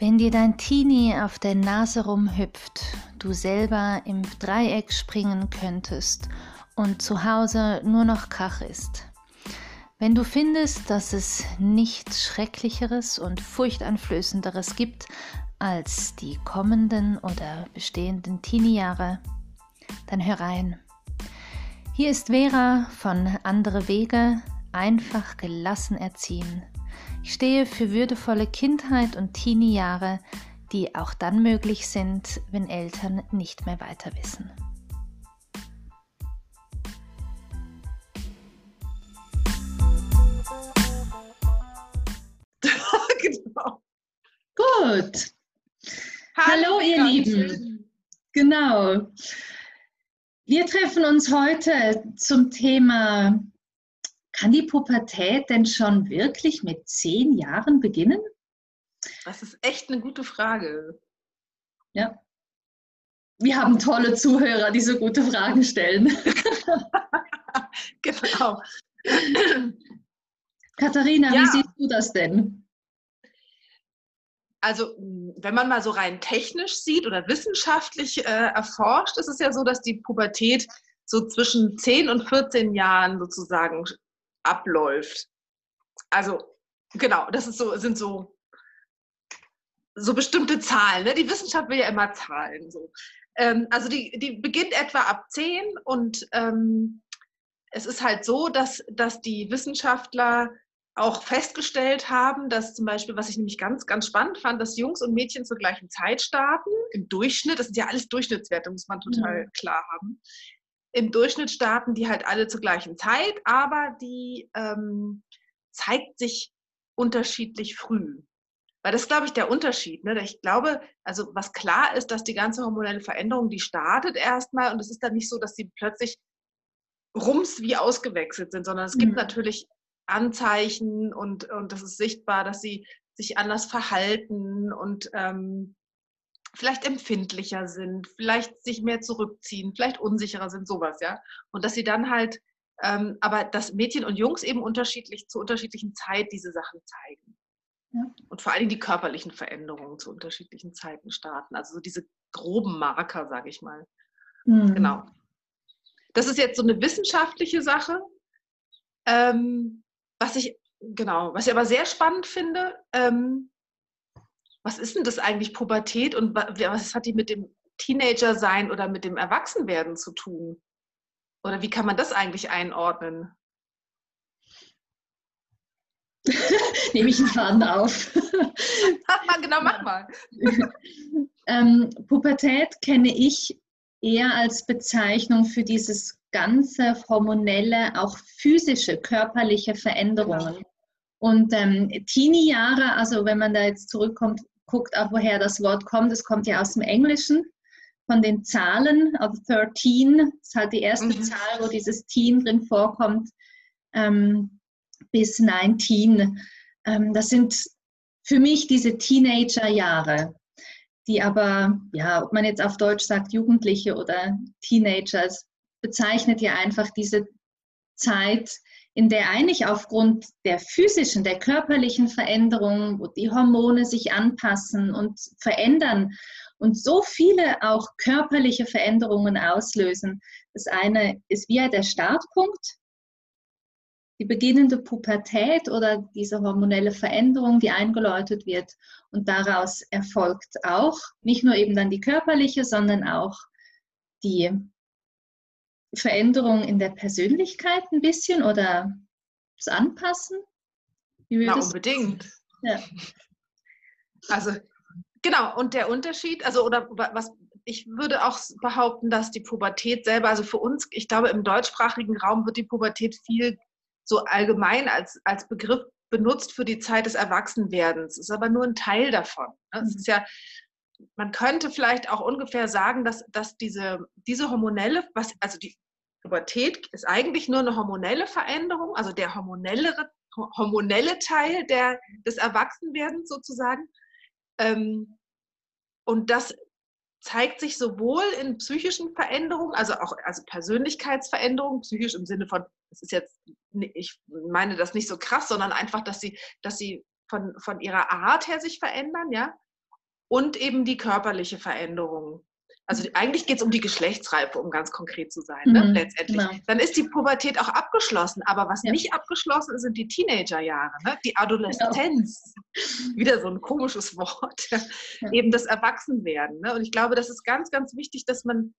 Wenn dir dein Teenie auf der Nase rumhüpft, du selber im Dreieck springen könntest und zu Hause nur noch Krach ist. Wenn du findest, dass es nichts Schrecklicheres und Furchteinflößenderes gibt als die kommenden oder bestehenden Teenie-Jahre, dann hör rein. Hier ist Vera von Andere Wege, einfach gelassen erziehen. Ich stehe für würdevolle Kindheit und Teenie-Jahre, die auch dann möglich sind, wenn Eltern nicht mehr weiter wissen. genau. Gut. Hallo, Hallo ihr Lieben. Schön. Genau. Wir treffen uns heute zum Thema kann die Pubertät denn schon wirklich mit zehn Jahren beginnen? Das ist echt eine gute Frage. Ja. Wir haben tolle Zuhörer, die so gute Fragen stellen. genau. Katharina, ja. wie siehst du das denn? Also, wenn man mal so rein technisch sieht oder wissenschaftlich äh, erforscht, ist es ja so, dass die Pubertät so zwischen 10 und 14 Jahren sozusagen abläuft. Also genau, das ist so, sind so, so bestimmte Zahlen. Ne? Die Wissenschaft will ja immer Zahlen. So. Ähm, also die, die beginnt etwa ab 10 und ähm, es ist halt so, dass, dass die Wissenschaftler auch festgestellt haben, dass zum Beispiel, was ich nämlich ganz, ganz spannend fand, dass Jungs und Mädchen zur gleichen Zeit starten, im Durchschnitt, das sind ja alles Durchschnittswerte, muss man total mhm. klar haben, im Durchschnitt starten die halt alle zur gleichen Zeit, aber die ähm, zeigt sich unterschiedlich früh. Weil das glaube ich, der Unterschied. Ne? Ich glaube, also was klar ist, dass die ganze hormonelle Veränderung, die startet erstmal und es ist dann nicht so, dass sie plötzlich rums wie ausgewechselt sind, sondern es gibt mhm. natürlich Anzeichen und, und das ist sichtbar, dass sie sich anders verhalten und ähm, vielleicht empfindlicher sind, vielleicht sich mehr zurückziehen, vielleicht unsicherer sind, sowas, ja. Und dass sie dann halt, ähm, aber dass Mädchen und Jungs eben unterschiedlich zu unterschiedlichen Zeit diese Sachen zeigen. Ja. Und vor allem die körperlichen Veränderungen zu unterschiedlichen Zeiten starten. Also so diese groben Marker, sage ich mal. Mhm. Genau. Das ist jetzt so eine wissenschaftliche Sache. Ähm, was ich, genau, was ich aber sehr spannend finde, ähm, was ist denn das eigentlich Pubertät und was hat die mit dem Teenager-Sein oder mit dem Erwachsenwerden zu tun? Oder wie kann man das eigentlich einordnen? Nehme ich einen Faden auf. genau, mach mal. ähm, Pubertät kenne ich eher als Bezeichnung für dieses ganze hormonelle, auch physische, körperliche Veränderungen. Und ähm, Teenie-Jahre, also wenn man da jetzt zurückkommt, guckt auch, woher das Wort kommt. Es kommt ja aus dem Englischen von den Zahlen, also 13 ist halt die erste mhm. Zahl, wo dieses Teen drin vorkommt, ähm, bis 19. Ähm, das sind für mich diese Teenager-Jahre, die aber, ja, ob man jetzt auf Deutsch sagt Jugendliche oder Teenager, es bezeichnet ja einfach diese Zeit, in der eigentlich aufgrund der physischen, der körperlichen Veränderungen, wo die Hormone sich anpassen und verändern und so viele auch körperliche Veränderungen auslösen. Das eine ist wie der Startpunkt, die beginnende Pubertät oder diese hormonelle Veränderung, die eingeläutet wird. Und daraus erfolgt auch nicht nur eben dann die körperliche, sondern auch die Veränderung in der Persönlichkeit ein bisschen oder das Anpassen? Na, unbedingt. Ja. Also, genau, und der Unterschied, also, oder was, ich würde auch behaupten, dass die Pubertät selber, also für uns, ich glaube, im deutschsprachigen Raum wird die Pubertät viel so allgemein als, als Begriff benutzt für die Zeit des Erwachsenwerdens. Ist aber nur ein Teil davon. Ne? Es ist ja, man könnte vielleicht auch ungefähr sagen, dass, dass diese, diese hormonelle, was, also die Pubertät ist eigentlich nur eine hormonelle Veränderung, also der hormonelle, hormonelle Teil der, des Erwachsenwerdens sozusagen. Ähm, und das zeigt sich sowohl in psychischen Veränderungen, also auch also Persönlichkeitsveränderungen, psychisch im Sinne von, das ist jetzt, ich meine das nicht so krass, sondern einfach, dass sie, dass sie von, von ihrer Art her sich verändern, ja, und eben die körperliche Veränderung. Also eigentlich geht es um die Geschlechtsreife, um ganz konkret zu sein, ne? mhm, letztendlich. Genau. Dann ist die Pubertät auch abgeschlossen. Aber was ja. nicht abgeschlossen ist, sind die Teenagerjahre, ne? die Adoleszenz. Genau. Wieder so ein komisches Wort. Ja. Eben das Erwachsenwerden. Ne? Und ich glaube, das ist ganz, ganz wichtig, dass man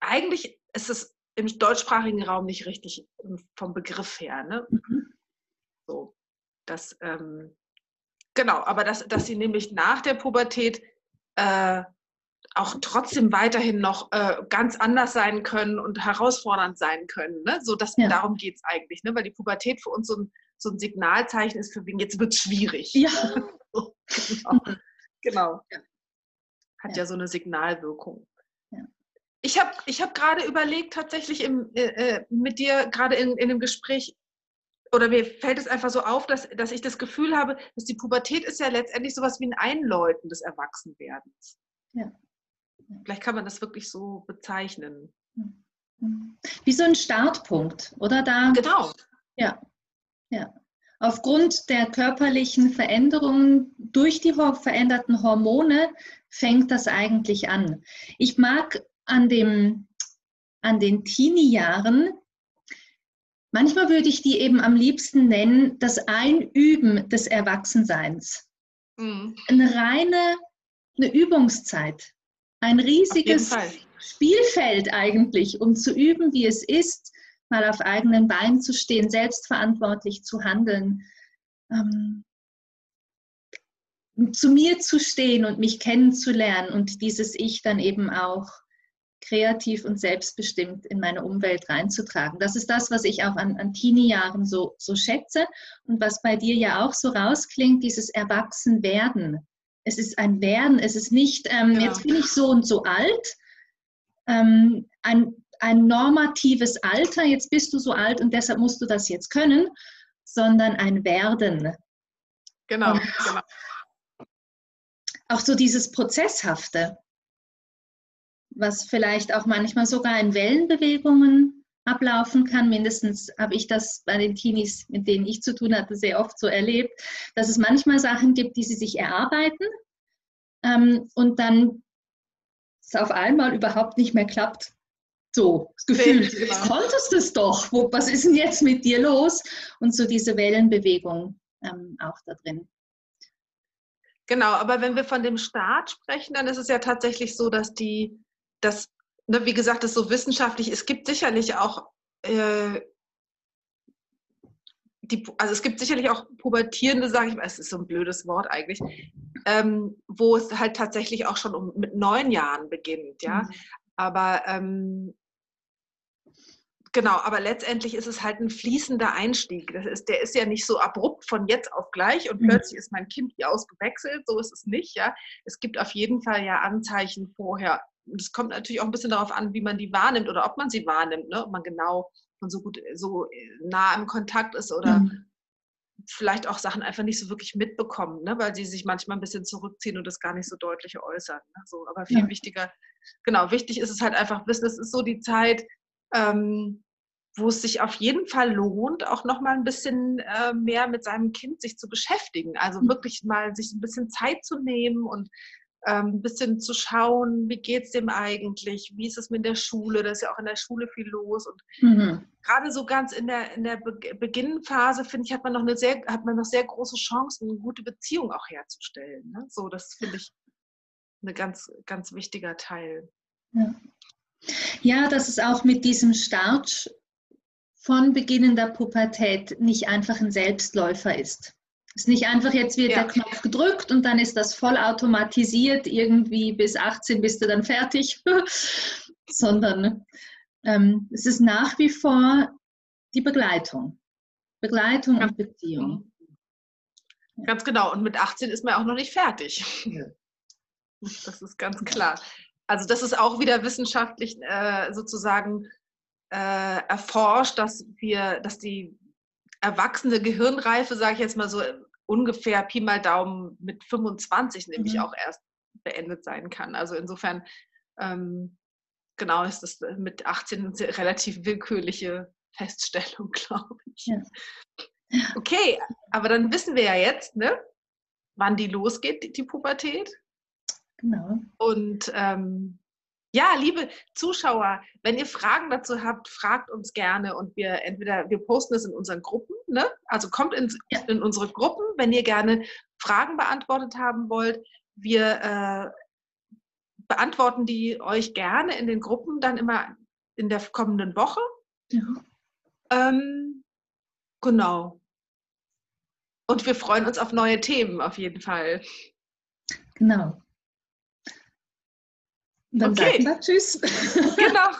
eigentlich ist es im deutschsprachigen Raum nicht richtig vom Begriff her. Ne? Mhm. So, das, ähm, genau, aber dass, dass sie nämlich nach der Pubertät äh, auch trotzdem weiterhin noch äh, ganz anders sein können und herausfordernd sein können. Ne? So, dass, ja. Darum geht es eigentlich, ne? weil die Pubertät für uns so ein, so ein Signalzeichen ist, für wen jetzt wird es schwierig. Ja. genau. genau. Ja. Hat ja. ja. so eine Signalwirkung. Ich habe ich hab gerade überlegt, tatsächlich im, äh, äh, mit dir gerade in, in einem Gespräch, oder mir fällt es einfach so auf, dass, dass ich das Gefühl habe, dass die Pubertät ist ja letztendlich sowas wie ein Einläuten des Erwachsenwerdens. Ja. Vielleicht kann man das wirklich so bezeichnen. Wie so ein Startpunkt, oder da? Genau. Ja, ja. Aufgrund der körperlichen Veränderungen durch die veränderten Hormone fängt das eigentlich an. Ich mag an, dem, an den Teenie-Jahren, manchmal würde ich die eben am liebsten nennen, das Einüben des Erwachsenseins. Mhm. Eine reine eine Übungszeit. Ein riesiges Spielfeld eigentlich, um zu üben, wie es ist, mal auf eigenen Beinen zu stehen, selbstverantwortlich zu handeln, ähm, zu mir zu stehen und mich kennenzulernen und dieses Ich dann eben auch kreativ und selbstbestimmt in meine Umwelt reinzutragen. Das ist das, was ich auch an, an Teenie-Jahren so, so schätze und was bei dir ja auch so rausklingt, dieses Erwachsenwerden es ist ein Werden, es ist nicht, ähm, ja. jetzt bin ich so und so alt, ähm, ein, ein normatives Alter, jetzt bist du so alt und deshalb musst du das jetzt können, sondern ein Werden. Genau, und genau. Auch so dieses Prozesshafte, was vielleicht auch manchmal sogar in Wellenbewegungen ablaufen kann. Mindestens habe ich das bei den Teenies, mit denen ich zu tun hatte, sehr oft so erlebt, dass es manchmal Sachen gibt, die sie sich erarbeiten ähm, und dann es auf einmal überhaupt nicht mehr klappt. So, das Gefühl, du genau. konntest es doch. Wo, was ist denn jetzt mit dir los? Und so diese Wellenbewegung ähm, auch da drin. Genau, aber wenn wir von dem Start sprechen, dann ist es ja tatsächlich so, dass die, dass ne, wie gesagt, das ist so wissenschaftlich. Es gibt sicherlich auch, äh, die, also es gibt sicherlich auch Pubertierende, sage ich mal, es ist so ein blödes Wort eigentlich, ähm, wo es halt tatsächlich auch schon um, mit neun Jahren beginnt, ja. Mhm. Aber ähm, genau, aber letztendlich ist es halt ein fließender Einstieg. Das ist, der ist ja nicht so abrupt von jetzt auf gleich und mhm. plötzlich ist mein Kind wie ausgewechselt. So ist es nicht, ja. Es gibt auf jeden Fall ja Anzeichen vorher es kommt natürlich auch ein bisschen darauf an, wie man die wahrnimmt oder ob man sie wahrnimmt, ne? ob man genau und so gut, so nah im Kontakt ist oder mhm. vielleicht auch Sachen einfach nicht so wirklich mitbekommen, ne? weil sie sich manchmal ein bisschen zurückziehen und das gar nicht so deutlich äußern. Ne? So, aber viel ja. wichtiger, genau, wichtig ist es halt einfach wissen, es ist so die Zeit, ähm, wo es sich auf jeden Fall lohnt, auch noch mal ein bisschen äh, mehr mit seinem Kind sich zu beschäftigen. Also mhm. wirklich mal sich ein bisschen Zeit zu nehmen und ein bisschen zu schauen, wie geht es dem eigentlich, wie ist es mit der Schule, da ist ja auch in der Schule viel los und mhm. gerade so ganz in der, in der Be Beginnphase, finde ich, hat man noch eine sehr, hat man noch sehr große Chancen, eine gute Beziehung auch herzustellen. Ne? So, das finde ich ein ganz, ganz wichtiger Teil. Ja. ja, dass es auch mit diesem Start von Beginn der Pubertät nicht einfach ein Selbstläufer ist. Es ist nicht einfach jetzt wird ja. der Knopf gedrückt und dann ist das vollautomatisiert, irgendwie bis 18 bist du dann fertig, sondern ähm, es ist nach wie vor die Begleitung. Begleitung und Beziehung. Ganz genau. Und mit 18 ist man auch noch nicht fertig. Ja. Das ist ganz klar. Also das ist auch wieder wissenschaftlich äh, sozusagen äh, erforscht, dass wir, dass die erwachsene Gehirnreife, sage ich jetzt mal so ungefähr Pi mal Daumen mit 25 nämlich mhm. auch erst beendet sein kann. Also insofern, ähm, genau, ist das mit 18 eine relativ willkürliche Feststellung, glaube ich. Ja. Okay, aber dann wissen wir ja jetzt, ne, wann die losgeht, die, die Pubertät. Genau. Und ähm, ja, liebe Zuschauer, wenn ihr Fragen dazu habt, fragt uns gerne und wir entweder wir posten es in unseren Gruppen, ne? Also kommt in, in unsere Gruppen, wenn ihr gerne Fragen beantwortet haben wollt. Wir äh, beantworten die euch gerne in den Gruppen dann immer in der kommenden Woche. Ja. Ähm, genau. Und wir freuen uns auf neue Themen auf jeden Fall. Genau. Dann okay. sagen wir Tschüss. Genau.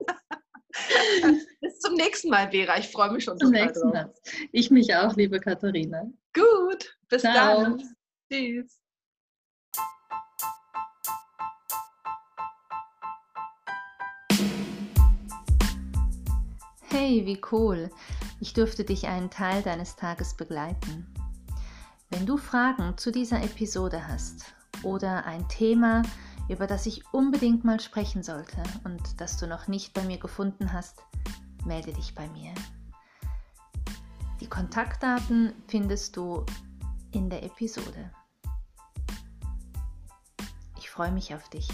Bis zum nächsten Mal, Vera. Ich freue mich schon zum nächsten Mal. Ich mich auch, liebe Katharina. Gut. Bis Ciao. dann. Tschüss. Hey, wie cool. Ich durfte dich einen Teil deines Tages begleiten. Wenn du Fragen zu dieser Episode hast oder ein Thema, über das ich unbedingt mal sprechen sollte und das du noch nicht bei mir gefunden hast, melde dich bei mir. Die Kontaktdaten findest du in der Episode. Ich freue mich auf dich.